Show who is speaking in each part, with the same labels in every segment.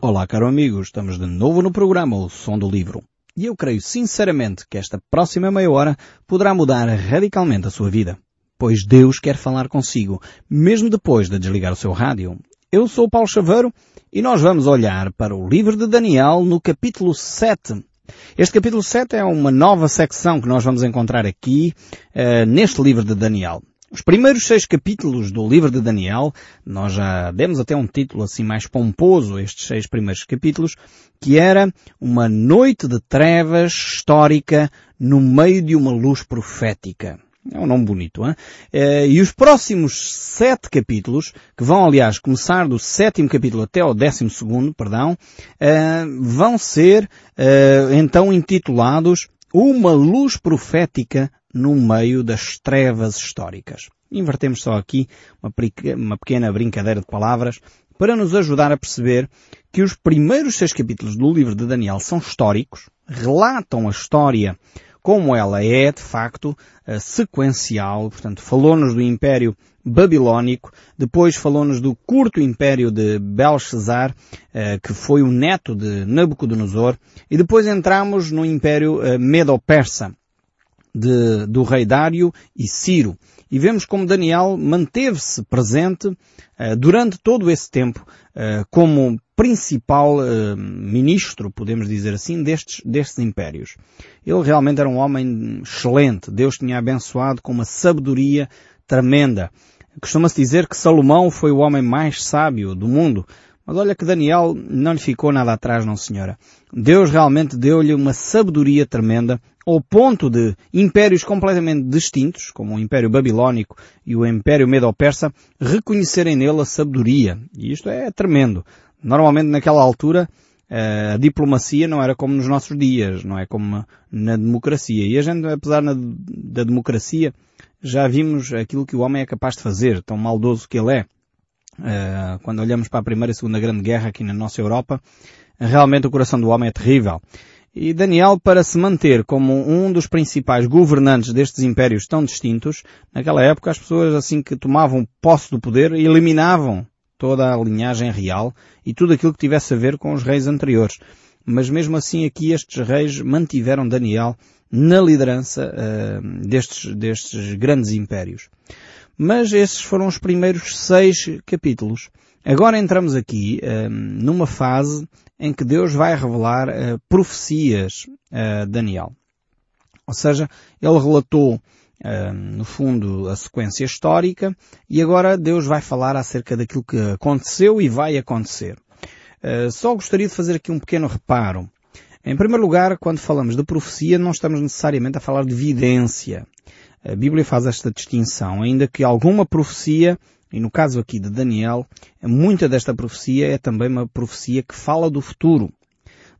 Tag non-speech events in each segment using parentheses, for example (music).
Speaker 1: Olá, caro amigo, estamos de novo no programa O Som do Livro. E eu creio sinceramente que esta próxima meia hora poderá mudar radicalmente a sua vida. Pois Deus quer falar consigo, mesmo depois de desligar o seu rádio. Eu sou o Paulo Chaveiro e nós vamos olhar para o livro de Daniel no capítulo 7. Este capítulo 7 é uma nova secção que nós vamos encontrar aqui, uh, neste livro de Daniel. Os primeiros seis capítulos do livro de Daniel, nós já demos até um título assim mais pomposo estes seis primeiros capítulos, que era uma noite de trevas histórica no meio de uma luz profética. É um nome bonito, hein? E os próximos sete capítulos, que vão aliás começar do sétimo capítulo até ao décimo segundo, perdão, eh, vão ser eh, então intitulados Uma Luz Profética no meio das trevas históricas. Invertemos só aqui uma, pequena brincadeira de palavras para nos ajudar a perceber que os primeiros seis capítulos do livro de Daniel são históricos, relatam a história como ela é, de facto, sequencial, portanto, falou-nos do Império Babilónico, depois falou-nos do curto Império de Belshazzar, eh, que foi o neto de Nabucodonosor, e depois entramos no Império eh, Medo-Persa, de, do rei Dário e Ciro. E vemos como Daniel manteve-se presente uh, durante todo esse tempo uh, como principal uh, ministro, podemos dizer assim, destes, destes impérios. Ele realmente era um homem excelente. Deus tinha abençoado com uma sabedoria tremenda. Costuma-se dizer que Salomão foi o homem mais sábio do mundo. Mas olha que Daniel não lhe ficou nada atrás, não senhora. Deus realmente deu-lhe uma sabedoria tremenda ao ponto de impérios completamente distintos, como o Império Babilónico e o Império Medo-Persa, reconhecerem nele a sabedoria. E isto é tremendo. Normalmente naquela altura eh, a diplomacia não era como nos nossos dias, não é como na democracia. E a gente, apesar da democracia, já vimos aquilo que o homem é capaz de fazer, tão maldoso que ele é. Eh, quando olhamos para a Primeira e Segunda Grande Guerra aqui na nossa Europa, realmente o coração do homem é terrível. E Daniel, para se manter como um dos principais governantes destes impérios tão distintos, naquela época as pessoas assim que tomavam posse do poder eliminavam toda a linhagem real e tudo aquilo que tivesse a ver com os reis anteriores. Mas mesmo assim aqui estes reis mantiveram Daniel na liderança uh, destes, destes grandes impérios. Mas esses foram os primeiros seis capítulos. Agora entramos aqui uh, numa fase em que Deus vai revelar uh, profecias a Daniel. Ou seja, ele relatou, uh, no fundo, a sequência histórica e agora Deus vai falar acerca daquilo que aconteceu e vai acontecer. Uh, só gostaria de fazer aqui um pequeno reparo. Em primeiro lugar, quando falamos de profecia, não estamos necessariamente a falar de vidência. A Bíblia faz esta distinção, ainda que alguma profecia e no caso aqui de Daniel, muita desta profecia é também uma profecia que fala do futuro.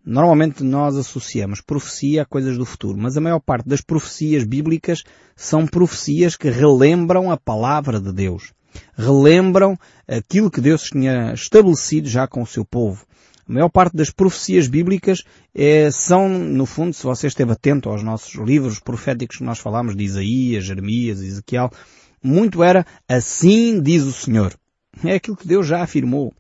Speaker 1: Normalmente nós associamos profecia a coisas do futuro, mas a maior parte das profecias bíblicas são profecias que relembram a palavra de Deus. Relembram aquilo que Deus tinha estabelecido já com o seu povo. A maior parte das profecias bíblicas é, são, no fundo, se você esteve atento aos nossos livros proféticos que nós falamos de Isaías, Jeremias, Ezequiel, muito era assim diz o Senhor. É aquilo que Deus já afirmou.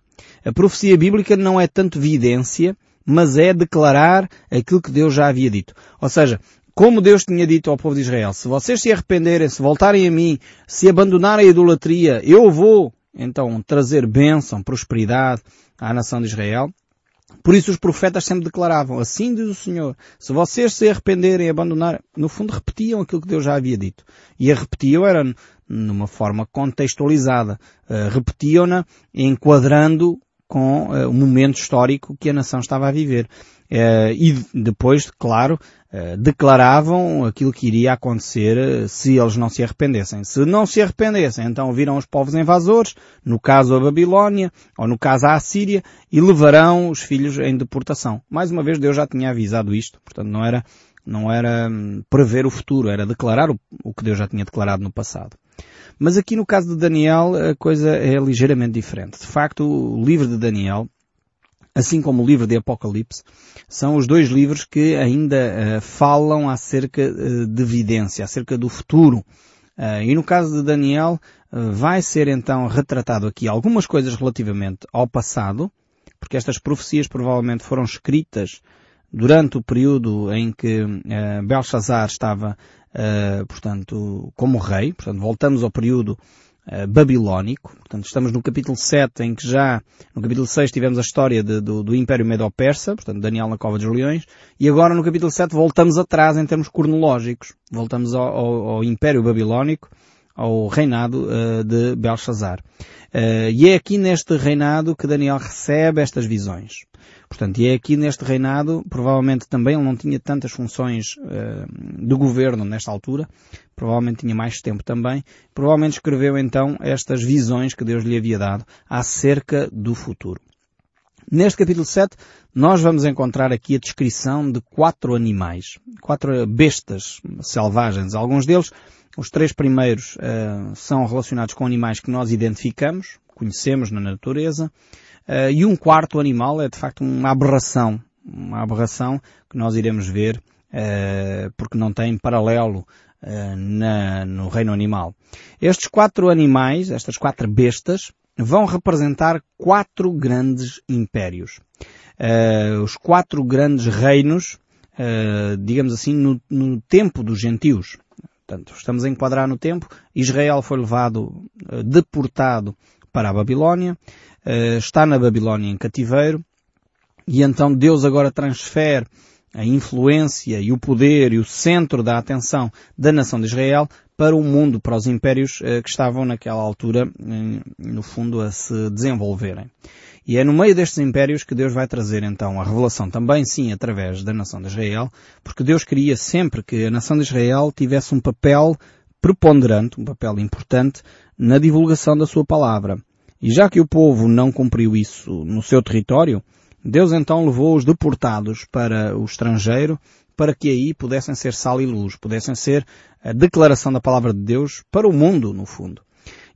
Speaker 1: A profecia bíblica não é tanto vidência, mas é declarar aquilo que Deus já havia dito. Ou seja, como Deus tinha dito ao povo de Israel, se vocês se arrependerem, se voltarem a mim, se abandonarem a idolatria, eu vou então trazer bênção, prosperidade à nação de Israel. Por isso os profetas sempre declaravam, assim diz o Senhor, se vocês se arrependerem e abandonarem, no fundo repetiam aquilo que Deus já havia dito. E a repetiam era numa forma contextualizada. Uh, repetiam-na enquadrando com uh, o momento histórico que a nação estava a viver. Uh, e depois, claro, declaravam aquilo que iria acontecer se eles não se arrependessem. Se não se arrependessem, então viram os povos invasores, no caso a Babilónia, ou no caso a Assíria, e levarão os filhos em deportação. Mais uma vez, Deus já tinha avisado isto, portanto não era, não era hum, prever o futuro, era declarar o, o que Deus já tinha declarado no passado. Mas aqui no caso de Daniel a coisa é ligeiramente diferente. De facto, o livro de Daniel, assim como o livro de Apocalipse, são os dois livros que ainda uh, falam acerca uh, de evidência, acerca do futuro. Uh, e no caso de Daniel, vai ser então retratado aqui algumas coisas relativamente ao passado, porque estas profecias provavelmente foram escritas durante o período em que uh, Belshazzar estava, uh, portanto, como rei. Portanto, voltamos ao período uh, babilónico. Portanto, estamos no capítulo 7 em que já, no capítulo 6 tivemos a história de, do, do Império Medo-Persa, portanto, Daniel na Cova dos Leões, e agora no capítulo 7 voltamos atrás em termos cronológicos. Voltamos ao, ao, ao Império Babilónico, ao reinado de Belshazzar. E é aqui neste reinado que Daniel recebe estas visões. Portanto, e é aqui neste reinado, provavelmente também ele não tinha tantas funções uh, de governo nesta altura, provavelmente tinha mais tempo também, provavelmente escreveu então estas visões que Deus lhe havia dado acerca do futuro. Neste capítulo 7, nós vamos encontrar aqui a descrição de quatro animais, quatro bestas selvagens. Alguns deles, os três primeiros, uh, são relacionados com animais que nós identificamos, conhecemos na natureza. Uh, e um quarto animal é de facto uma aberração, uma aberração que nós iremos ver uh, porque não tem paralelo na, no reino animal. Estes quatro animais, estas quatro bestas, vão representar quatro grandes impérios. os quatro grandes reinos, digamos assim, no, no tempo dos gentios. Portanto, estamos a enquadrar no tempo. Israel foi levado, deportado para a Babilónia. Eh, está na Babilónia em cativeiro e então Deus agora transfere a influência e o poder e o centro da atenção da nação de Israel para o mundo, para os impérios eh, que estavam naquela altura, no fundo, a se desenvolverem. E é no meio destes impérios que Deus vai trazer então a revelação também, sim, através da nação de Israel, porque Deus queria sempre que a nação de Israel tivesse um papel preponderante, um papel importante na divulgação da sua palavra. E já que o povo não cumpriu isso no seu território, Deus então levou os deportados para o estrangeiro para que aí pudessem ser sal e luz, pudessem ser a declaração da palavra de Deus para o mundo, no fundo.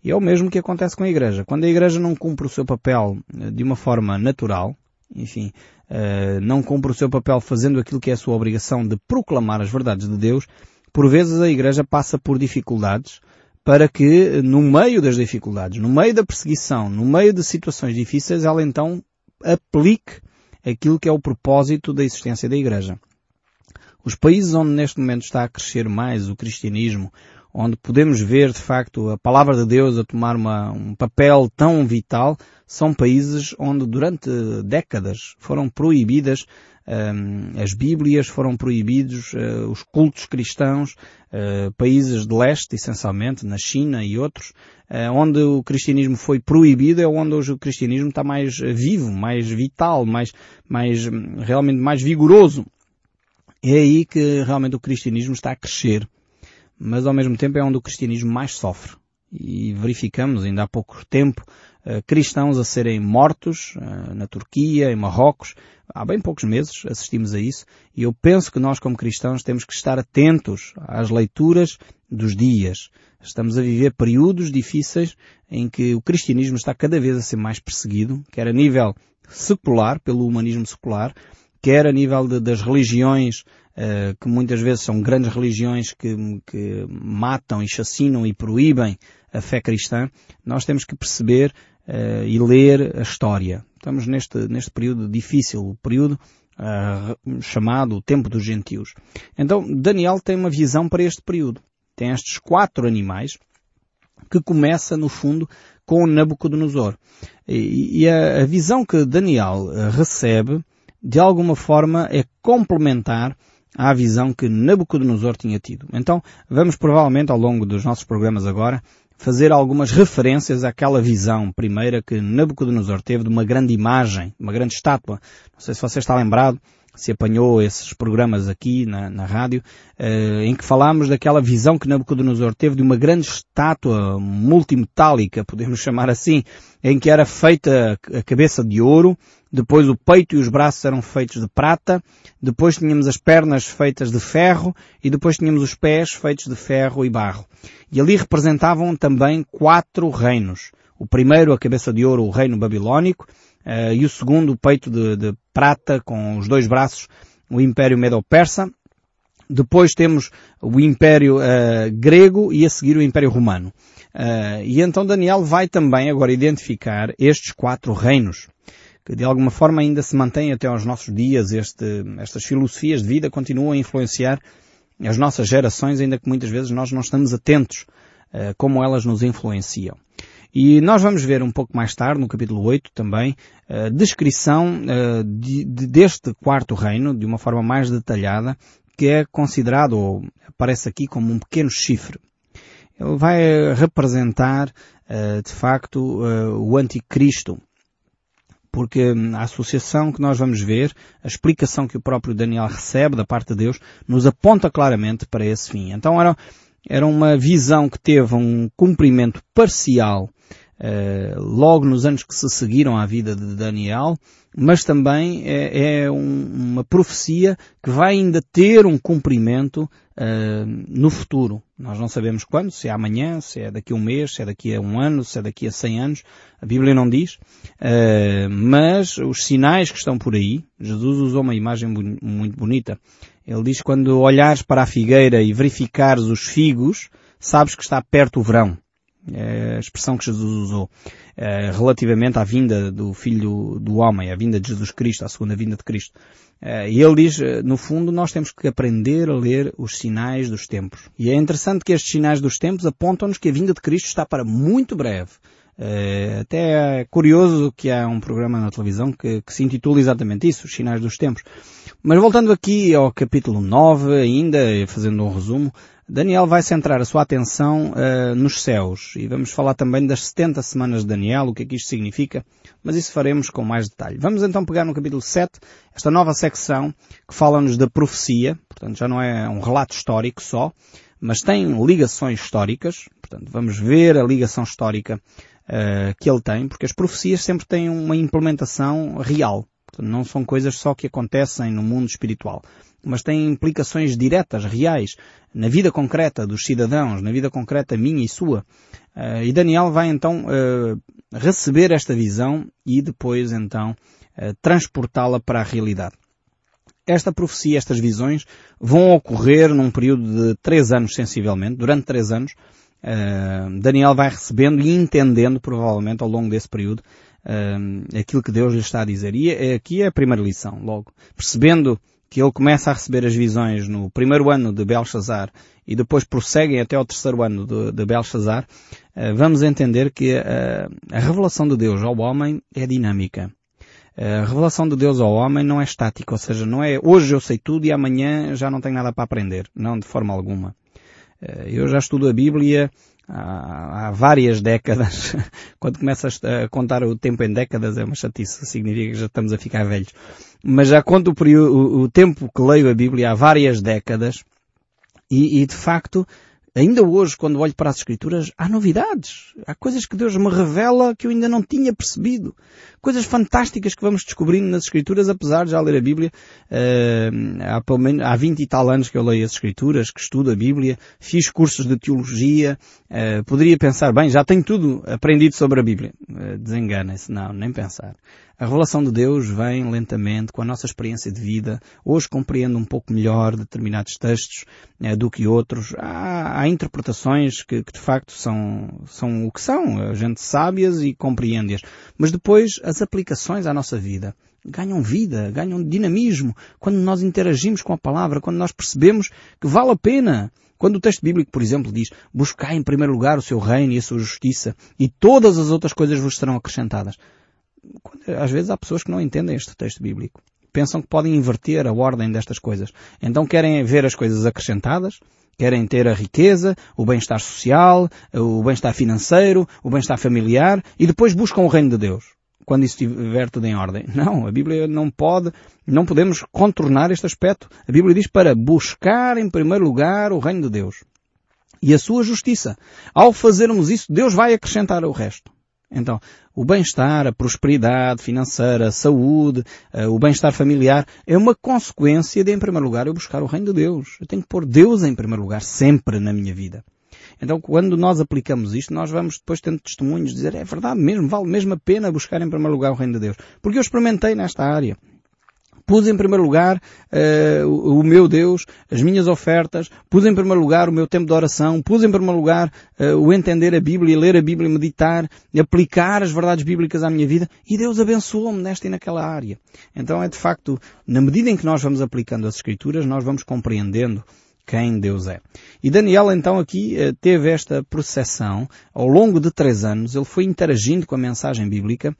Speaker 1: E é o mesmo que acontece com a Igreja. Quando a Igreja não cumpre o seu papel eh, de uma forma natural, enfim, eh, não cumpre o seu papel fazendo aquilo que é a sua obrigação de proclamar as verdades de Deus, por vezes a Igreja passa por dificuldades, para que, no meio das dificuldades, no meio da perseguição, no meio de situações difíceis, ela então aplique aquilo que é o propósito da existência da Igreja. Os países onde neste momento está a crescer mais o cristianismo, onde podemos ver de facto a palavra de Deus a tomar uma, um papel tão vital, são países onde durante décadas foram proibidas as Bíblias foram proibidos, uh, os cultos cristãos, uh, países de leste, essencialmente, na China e outros, uh, onde o cristianismo foi proibido é onde hoje o cristianismo está mais vivo, mais vital, mais, mais, realmente mais vigoroso. É aí que realmente o cristianismo está a crescer. Mas ao mesmo tempo é onde o cristianismo mais sofre. E verificamos ainda há pouco tempo cristãos a serem mortos na Turquia, em Marrocos, há bem poucos meses assistimos a isso e eu penso que nós como cristãos temos que estar atentos às leituras dos dias. Estamos a viver períodos difíceis em que o cristianismo está cada vez a ser mais perseguido, quer a nível secular, pelo humanismo secular, quer a nível de, das religiões, uh, que muitas vezes são grandes religiões que, que matam e chacinam e proíbem a fé cristã, nós temos que perceber uh, e ler a história. Estamos neste, neste período difícil, o período uh, chamado o tempo dos gentios. Então, Daniel tem uma visão para este período. Tem estes quatro animais que começa, no fundo, com Nabucodonosor. E, e a, a visão que Daniel uh, recebe, de alguma forma, é complementar à visão que Nabucodonosor tinha tido. Então, vamos provavelmente ao longo dos nossos programas agora fazer algumas referências àquela visão primeira que Nabucodonosor teve de uma grande imagem, uma grande estátua. Não sei se você está lembrado, se apanhou esses programas aqui na, na rádio, eh, em que falámos daquela visão que Nabucodonosor teve de uma grande estátua multimetálica, podemos (laughs) chamar assim, em que era feita a cabeça de ouro, depois o peito e os braços eram feitos de prata, depois tínhamos as pernas feitas de ferro e depois tínhamos os pés feitos de ferro e barro. E ali representavam também quatro reinos. O primeiro, a cabeça de ouro, o reino babilónico, uh, e o segundo, o peito de, de, prata com os dois braços, o Império Medo-Persa. Depois temos o Império uh, Grego e a seguir o Império Romano. Uh, e então Daniel vai também agora identificar estes quatro reinos que de alguma forma ainda se mantém até aos nossos dias. Este, estas filosofias de vida continuam a influenciar as nossas gerações, ainda que muitas vezes nós não estamos atentos uh, como elas nos influenciam. E nós vamos ver um pouco mais tarde, no capítulo 8 também, a descrição de, de, deste quarto reino, de uma forma mais detalhada, que é considerado, ou aparece aqui como um pequeno chifre. Ele vai representar, de facto, o anticristo porque a associação que nós vamos ver, a explicação que o próprio Daniel recebe da parte de Deus, nos aponta claramente para esse fim. Então era, era uma visão que teve um cumprimento parcial logo nos anos que se seguiram à vida de Daniel, mas também é, é um, uma profecia que vai ainda ter um cumprimento uh, no futuro. Nós não sabemos quando, se é amanhã, se é daqui a um mês, se é daqui a um ano, se é daqui a cem anos. A Bíblia não diz. Uh, mas os sinais que estão por aí, Jesus usou uma imagem muito bonita. Ele diz quando olhares para a figueira e verificares os figos, sabes que está perto o verão. É a expressão que Jesus usou é, relativamente à vinda do Filho do Homem, à vinda de Jesus Cristo, à segunda vinda de Cristo. É, e ele diz, no fundo, nós temos que aprender a ler os sinais dos tempos. E é interessante que estes sinais dos tempos apontam-nos que a vinda de Cristo está para muito breve. Até é curioso que há um programa na televisão que, que, se intitula exatamente isso, os sinais dos tempos. Mas voltando aqui ao capítulo 9 ainda, fazendo um resumo, Daniel vai centrar a sua atenção uh, nos céus. E vamos falar também das 70 semanas de Daniel, o que é que isto significa, mas isso faremos com mais detalhe. Vamos então pegar no capítulo 7, esta nova secção que fala-nos da profecia, portanto já não é um relato histórico só, mas tem ligações históricas, portanto vamos ver a ligação histórica uh, que ele tem, porque as profecias sempre têm uma implementação real, não são coisas só que acontecem no mundo espiritual mas tem implicações diretas, reais, na vida concreta dos cidadãos, na vida concreta minha e sua. Uh, e Daniel vai então uh, receber esta visão e depois então uh, transportá-la para a realidade. Esta profecia, estas visões, vão ocorrer num período de três anos sensivelmente, durante três anos. Daniel vai recebendo e entendendo, provavelmente, ao longo desse período, aquilo que Deus lhe está a dizer. E aqui é a primeira lição, logo. Percebendo que ele começa a receber as visões no primeiro ano de Belshazzar e depois prosseguem até ao terceiro ano de, de Belshazzar, eh, vamos entender que a, eh, a revelação de Deus ao homem é dinâmica. A revelação de Deus ao homem não é estática, ou seja, não é hoje eu sei tudo e amanhã já não tenho nada para aprender. Não, de forma alguma. Eu já estudo a Bíblia há, várias décadas. (laughs) Quando começas a contar o tempo em décadas é uma chatice, significa que já estamos a ficar velhos. Mas já conto o, período, o, o tempo que leio a Bíblia há várias décadas e, e de facto Ainda hoje, quando olho para as Escrituras, há novidades. Há coisas que Deus me revela que eu ainda não tinha percebido. Coisas fantásticas que vamos descobrindo nas Escrituras, apesar de já ler a Bíblia. Uh, há, pelo menos, há 20 e tal anos que eu leio as Escrituras, que estudo a Bíblia, fiz cursos de teologia. Uh, poderia pensar, bem, já tenho tudo aprendido sobre a Bíblia. Uh, Desenganem-se. Não, nem pensar. A revelação de Deus vem lentamente com a nossa experiência de vida. Hoje compreendo um pouco melhor determinados textos eh, do que outros. Há, há interpretações que, que, de facto são, são o que são. A gente sabe-as e compreende-as. Mas depois as aplicações à nossa vida ganham vida, ganham dinamismo quando nós interagimos com a palavra, quando nós percebemos que vale a pena. Quando o texto bíblico, por exemplo, diz, buscai em primeiro lugar o seu reino e a sua justiça e todas as outras coisas vos serão acrescentadas às vezes há pessoas que não entendem este texto bíblico. Pensam que podem inverter a ordem destas coisas. Então querem ver as coisas acrescentadas, querem ter a riqueza, o bem-estar social, o bem-estar financeiro, o bem-estar familiar e depois buscam o reino de Deus. Quando isso estiver tudo em ordem. (laughs) Não, a Bíblia não pode, não podemos contornar este aspecto. A Bíblia diz para buscar em primeiro lugar o reino de Deus e a sua justiça. Ao fazermos isso, Deus vai acrescentar o resto. Então, o bem-estar, a prosperidade financeira, a saúde, eh, o bem-estar familiar é uma consequência de, em primeiro lugar, eu buscar o reino de Deus. Eu tenho que pôr Deus em primeiro lugar sempre na minha vida. Então, quando nós aplicamos isto, nós vamos depois tendo testemunhos, dizer, é verdade mesmo, vale mesmo a pena buscar em primeiro lugar o reino de Deus. Porque eu experimentei nesta área. Pus em primeiro lugar uh, o, o, meu Deus, as minhas ofertas, pus em primeiro lugar o meu tempo de oração, pus em primeiro lugar uh, o entender a Bíblia, ler a Bíblia, meditar, aplicar as verdades bíblicas à minha vida e Deus abençoou-me nesta e naquela área. Então é de facto, na medida em que nós vamos aplicando as Escrituras, nós vamos compreendendo quem Deus é. E Daniel então aqui eh, teve esta processão ao longo de três anos, ele foi interagindo com a mensagem bíblica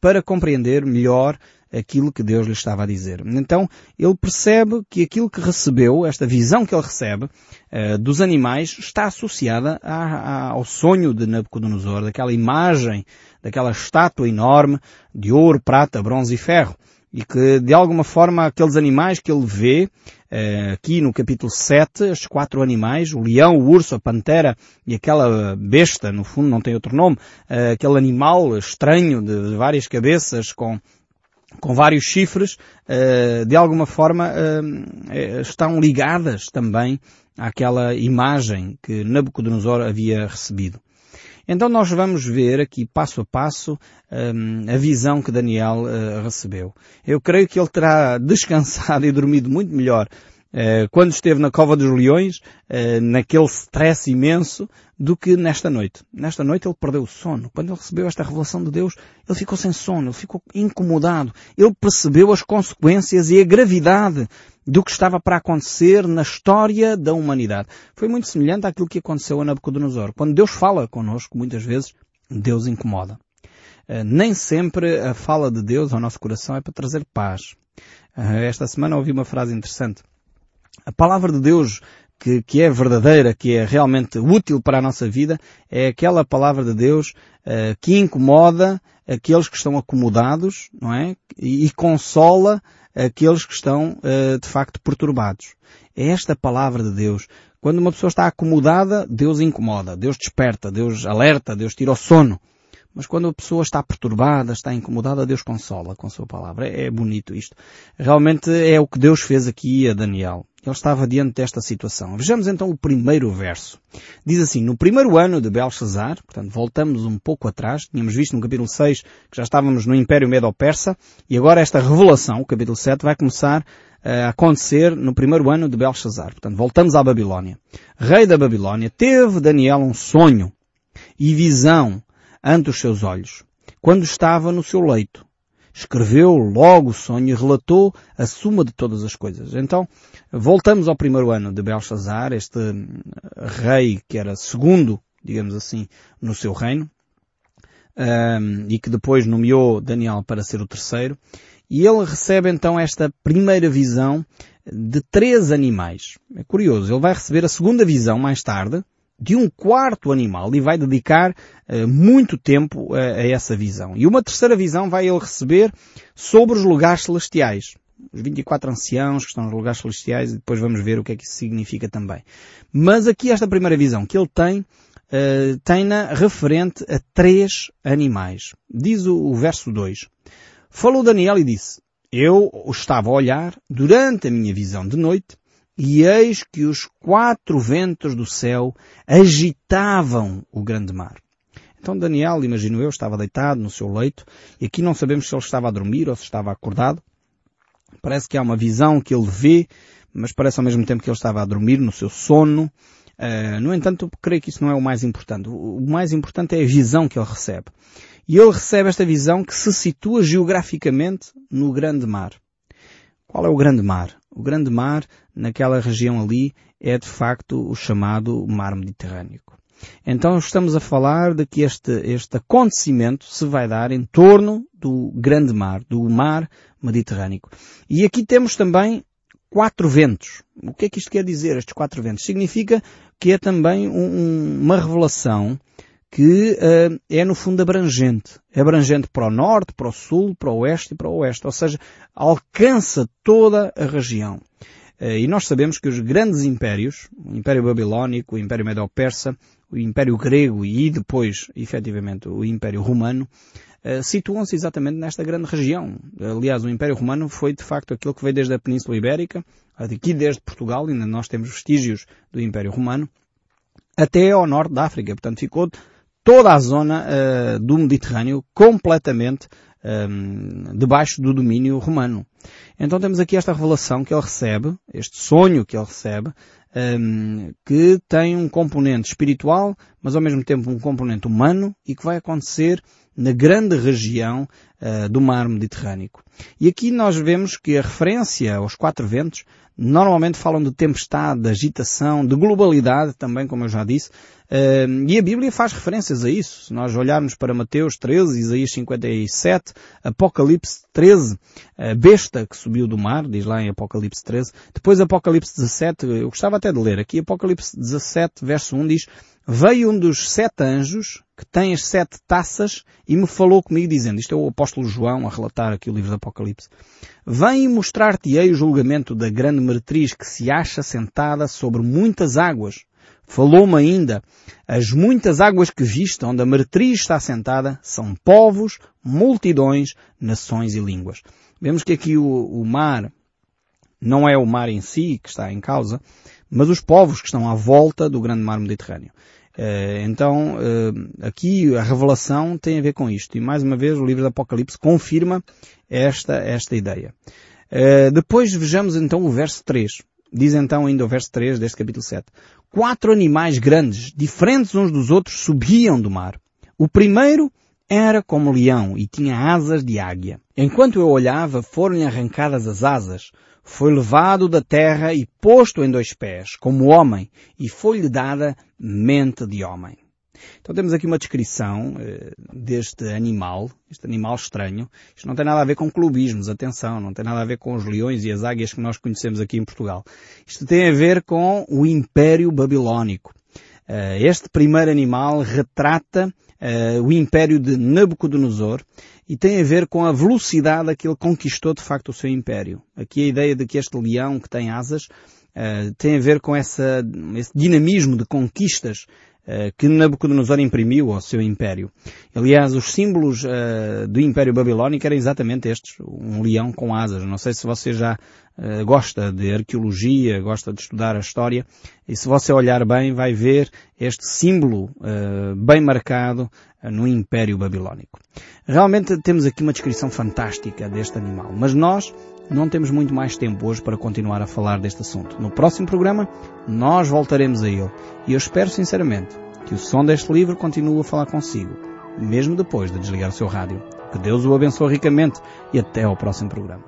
Speaker 1: para compreender melhor aquilo que Deus lhe estava a dizer. Então, ele percebe que aquilo que recebeu, esta visão que ele recebe uh, dos animais, está associada a, a, ao sonho de Nabucodonosor, daquela imagem, daquela estátua enorme de ouro, prata, bronze e ferro. E que, de alguma forma, aqueles animais que ele vê, uh, aqui no capítulo 7, estes quatro animais, o leão, o urso, a pantera e aquela besta, no fundo não tem outro nome, uh, aquele animal estranho de, de várias cabeças com com vários chifres, eh, de alguma forma eh, estão ligadas também àquela imagem que Nabucodonosor havia recebido. Então nós vamos ver aqui passo a passo a visão que Daniel eh, recebeu. Eu creio que ele terá (laughs) descansado e dormido muito melhor eh, quando esteve na Cova dos Leões, eh, naquele stress imenso, do que nesta noite. Nesta noite ele perdeu o sono. Quando ele recebeu esta revelação de Deus, ele ficou sem sono, ele ficou incomodado. Ele percebeu as consequências e a gravidade do que estava para acontecer na história da humanidade. Foi muito semelhante àquilo que aconteceu a Nabucodonosor. Quando Deus fala connosco, muitas vezes, Deus incomoda. Eh, nem sempre a fala de Deus ao nosso coração é para trazer paz. Esta semana ouvi uma frase interessante a palavra de Deus que, que, é verdadeira, que é realmente útil para a nossa vida, é aquela palavra de Deus uh, que incomoda aqueles que estão acomodados, não é? E, e consola aqueles que estão uh, de facto perturbados. É esta palavra de Deus. Quando uma pessoa está acomodada, Deus incomoda, Deus desperta, Deus alerta, Deus tira o sono. Mas quando a pessoa está perturbada, está incomodada, Deus consola com a sua palavra. É, é bonito isto. Realmente é o que Deus fez aqui a Daniel. Ele estava diante desta situação. Vejamos então o primeiro verso. Diz assim, no primeiro ano de Belshazzar, portanto voltamos um pouco atrás, tínhamos visto no capítulo 6 que já estávamos no Império Medo-Persa, e agora esta revelação, o capítulo 7, vai começar a acontecer no primeiro ano de Belshazzar. Portanto, voltamos à Babilónia. Rei da Babilónia, teve Daniel um sonho e visão ante os seus olhos, quando estava no seu leito. Escreveu logo o sonho e relatou a suma de todas as coisas. Então, voltamos ao primeiro ano de Belshazzar, este rei que era segundo, digamos assim, no seu reino, um, e que depois nomeou Daniel para ser o terceiro. E ele recebe então esta primeira visão de três animais. É curioso, ele vai receber a segunda visão mais tarde, de um quarto animal e vai dedicar uh, muito tempo uh, a essa visão. E uma terceira visão vai ele receber sobre os lugares celestiais. Os 24 anciãos que estão nos lugares celestiais e depois vamos ver o que é que isso significa também. Mas aqui esta primeira visão que ele tem, uh, tem-na referente a três animais. Diz o, o verso 2. Falou Daniel e disse, eu estava a olhar durante a minha visão de noite e eis que os quatro ventos do céu agitavam o grande mar. Então Daniel, imagino eu, estava deitado no seu leito, e aqui não sabemos se ele estava a dormir ou se estava acordado. Parece que há uma visão que ele vê, mas parece ao mesmo tempo que ele estava a dormir no seu sono. Uh, no entanto, eu creio que isso não é o mais importante. O mais importante é a visão que ele recebe. E ele recebe esta visão que se situa geograficamente no grande mar. Qual é o grande mar? O grande mar, naquela região ali, é de facto o chamado mar Mediterrâneo. Então estamos a falar de que este, este acontecimento se vai dar em torno do grande mar, do mar Mediterrâneo. E aqui temos também quatro ventos. O que é que isto quer dizer, estes quatro ventos? Significa que é também um, uma revelação que uh, é no fundo abrangente. É abrangente para o norte, para o sul, para o oeste e para o oeste. Ou seja, alcança toda a região. Uh, e nós sabemos que os grandes impérios, o Império Babilónico, o Império Medo-Persa, o Império Grego e depois, efetivamente, o Império Romano, uh, situam-se exatamente nesta grande região. Aliás, o Império Romano foi de facto aquilo que veio desde a Península Ibérica, aqui desde Portugal, ainda nós temos vestígios do Império Romano, até ao norte da África. Portanto, ficou toda a zona uh, do Mediterrâneo completamente um, debaixo do domínio romano. Então temos aqui esta revelação que ele recebe, este sonho que ele recebe, um, que tem um componente espiritual, mas ao mesmo tempo um componente humano e que vai acontecer na grande região uh, do mar Mediterrâneo. E aqui nós vemos que a referência aos quatro ventos normalmente falam de tempestade, de agitação, de globalidade também, como eu já disse, e a Bíblia faz referências a isso. Se nós olharmos para Mateus 13, Isaías 57, Apocalipse 13, a besta que subiu do mar, diz lá em Apocalipse 13, depois Apocalipse 17, eu gostava até de ler, aqui Apocalipse 17, verso 1 diz, Veio um dos sete anjos, que tem as sete taças, e me falou comigo dizendo, isto é o apóstolo João a relatar aqui o livro do Apocalipse, Vem mostrar-te-ei o julgamento da grande meretriz que se acha sentada sobre muitas águas. Falou-me ainda, as muitas águas que viste onde a meretriz está sentada são povos, multidões, nações e línguas. Vemos que aqui o, o mar não é o mar em si que está em causa, mas os povos que estão à volta do grande mar Mediterrâneo. Eh, então, eh, aqui a revelação tem a ver com isto. E mais uma vez o livro do Apocalipse confirma esta, esta ideia. Eh, depois vejamos então o verso 3. Diz então ainda o verso 3 deste capítulo 7. Quatro animais grandes, diferentes uns dos outros, subiam do mar. O primeiro era como leão e tinha asas de águia. Enquanto eu olhava, foram-lhe arrancadas as asas. Foi levado da terra e posto em dois pés, como homem, e foi-lhe dada mente de homem. Então temos aqui uma descrição eh, deste animal, este animal estranho. Isto não tem nada a ver com clubismos, atenção, não tem nada a ver com os leões e as águias que nós conhecemos aqui em Portugal. Isto tem a ver com o Império Babilónico. Eh, este primeiro animal retrata uh, o império de Nabucodonosor e tem a ver com a velocidade a que ele conquistou de facto o seu império. Aqui a ideia de que este leão que tem asas uh, tem a ver com essa, esse dinamismo de conquistas uh, que Nabucodonosor imprimiu ao seu império. Aliás, os símbolos uh, do Império Babilónico eram exatamente estes, um leão com asas. Não sei se você já uh, gosta de arqueologia, gosta de estudar a história, e se você olhar bem vai ver este símbolo uh, bem marcado no Império Babilónico. Realmente temos aqui uma descrição fantástica deste animal, mas nós não temos muito mais tempo hoje para continuar a falar deste assunto. No próximo programa, nós voltaremos a ele. E eu espero sinceramente que o som deste livro continue a falar consigo, mesmo depois de desligar o seu rádio. Que Deus o abençoe ricamente e até ao próximo programa.